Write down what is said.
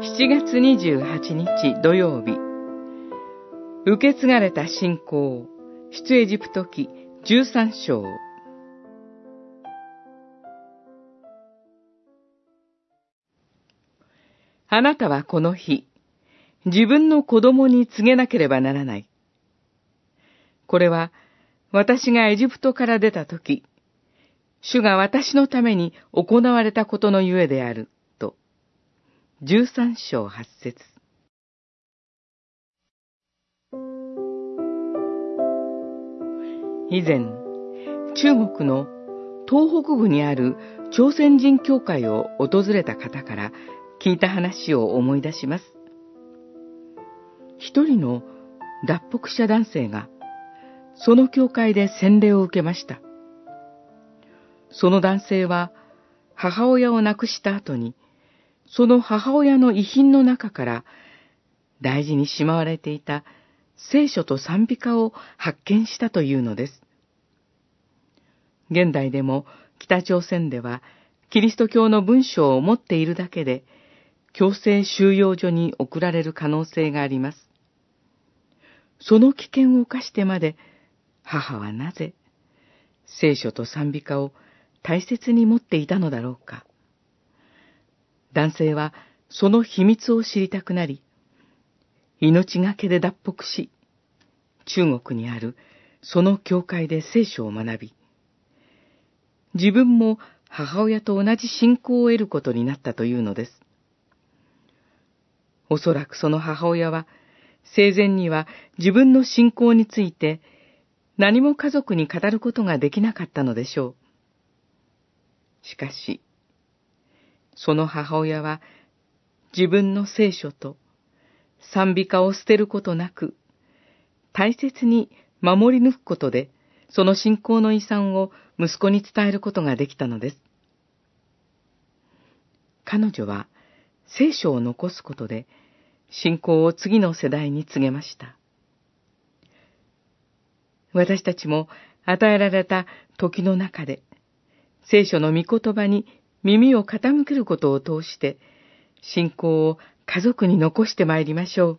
7月28日土曜日。受け継がれた信仰出エジプト記13章。あなたはこの日、自分の子供に告げなければならない。これは、私がエジプトから出た時、主が私のために行われたことのゆえである、十三章八節以前、中国の東北部にある朝鮮人教会を訪れた方から聞いた話を思い出します。一人の脱北者男性が、その教会で洗礼を受けました。その男性は、母親を亡くした後に、その母親の遺品の中から大事にしまわれていた聖書と賛美歌を発見したというのです。現代でも北朝鮮ではキリスト教の文章を持っているだけで強制収容所に送られる可能性があります。その危険を冒してまで母はなぜ聖書と賛美歌を大切に持っていたのだろうか。男性はその秘密を知りたくなり、命がけで脱北し、中国にあるその教会で聖書を学び、自分も母親と同じ信仰を得ることになったというのです。おそらくその母親は、生前には自分の信仰について何も家族に語ることができなかったのでしょう。しかし、その母親は自分の聖書と賛美歌を捨てることなく、大切に守り抜くことで、その信仰の遺産を息子に伝えることができたのです。彼女は聖書を残すことで、信仰を次の世代に告げました。私たちも与えられた時の中で、聖書の御言葉に耳を傾けることを通して、信仰を家族に残してまいりましょう。